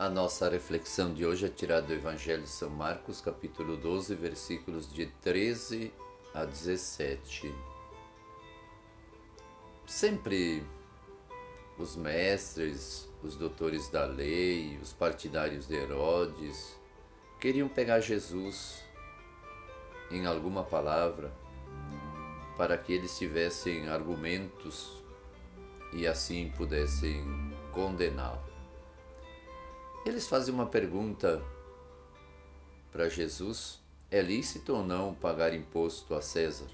A nossa reflexão de hoje é tirada do Evangelho de São Marcos, capítulo 12, versículos de 13 a 17. Sempre os mestres, os doutores da lei, os partidários de Herodes queriam pegar Jesus em alguma palavra para que eles tivessem argumentos e assim pudessem condená-lo. Eles fazem uma pergunta para Jesus: é lícito ou não pagar imposto a César?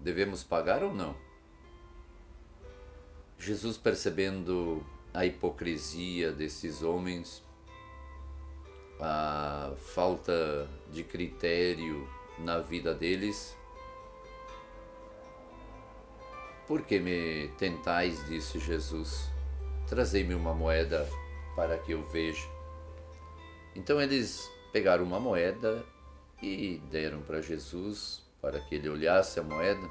Devemos pagar ou não? Jesus, percebendo a hipocrisia desses homens, a falta de critério na vida deles, por que me tentais, disse Jesus, trazei-me uma moeda para que eu veja. Então eles pegaram uma moeda e deram para Jesus para que ele olhasse a moeda.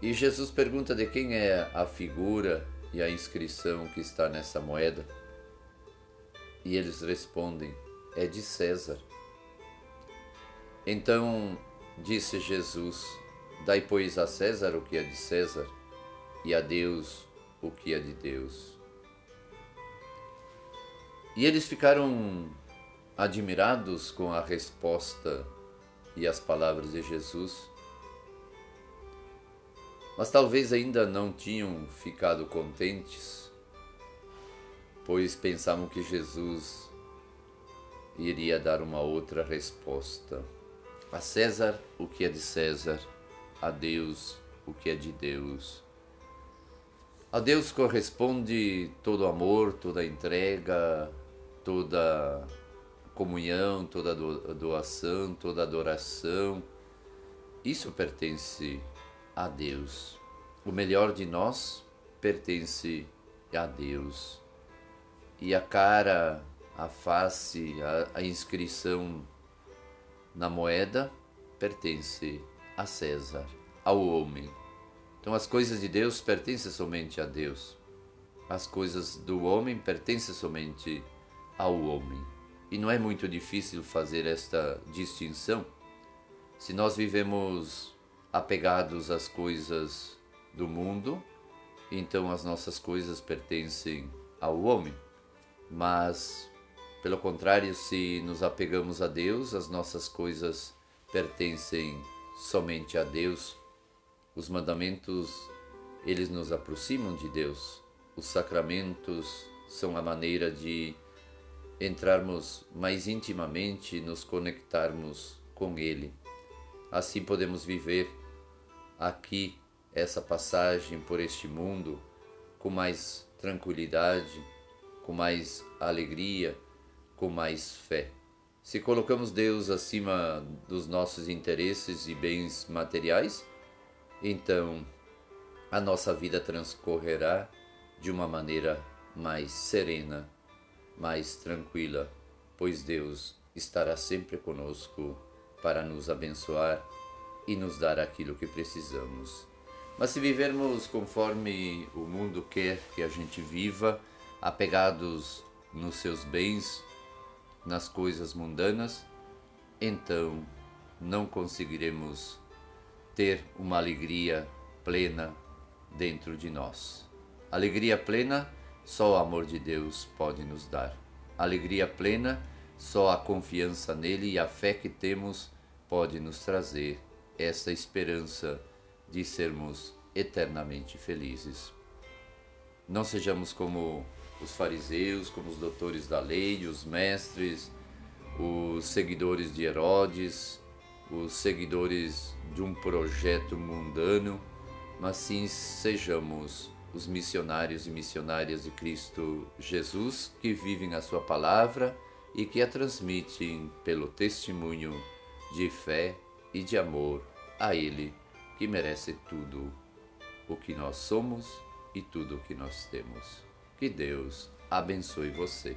E Jesus pergunta de quem é a figura e a inscrição que está nessa moeda. E eles respondem: é de César. Então disse Jesus: Dai, pois, a César o que é de César, e a Deus o que é de Deus. E eles ficaram admirados com a resposta e as palavras de Jesus, mas talvez ainda não tinham ficado contentes, pois pensavam que Jesus iria dar uma outra resposta. A César o que é de César, a Deus o que é de Deus. A Deus corresponde todo amor, toda entrega, toda comunhão, toda doação, toda adoração. Isso pertence a Deus. O melhor de nós pertence a Deus. E a cara, a face, a, a inscrição na moeda pertence a César, ao homem. Então as coisas de Deus pertencem somente a Deus. As coisas do homem pertencem somente ao homem. E não é muito difícil fazer esta distinção. Se nós vivemos apegados às coisas do mundo, então as nossas coisas pertencem ao homem. Mas, pelo contrário, se nos apegamos a Deus, as nossas coisas pertencem somente a Deus. Os mandamentos, eles nos aproximam de Deus. Os sacramentos são a maneira de entrarmos mais intimamente e nos conectarmos com Ele. Assim podemos viver aqui essa passagem por este mundo com mais tranquilidade, com mais alegria, com mais fé. Se colocamos Deus acima dos nossos interesses e bens materiais, então a nossa vida transcorrerá de uma maneira mais serena mais tranquila, pois Deus estará sempre conosco para nos abençoar e nos dar aquilo que precisamos. Mas se vivermos conforme o mundo quer que a gente viva, apegados nos seus bens, nas coisas mundanas, então não conseguiremos ter uma alegria plena dentro de nós. Alegria plena só o amor de Deus pode nos dar. Alegria plena, só a confiança nele e a fé que temos pode nos trazer essa esperança de sermos eternamente felizes. Não sejamos como os fariseus, como os doutores da lei, os mestres, os seguidores de Herodes, os seguidores de um projeto mundano, mas sim sejamos os missionários e missionárias de Cristo Jesus que vivem a sua palavra e que a transmitem pelo testemunho de fé e de amor a Ele, que merece tudo o que nós somos e tudo o que nós temos. Que Deus abençoe você.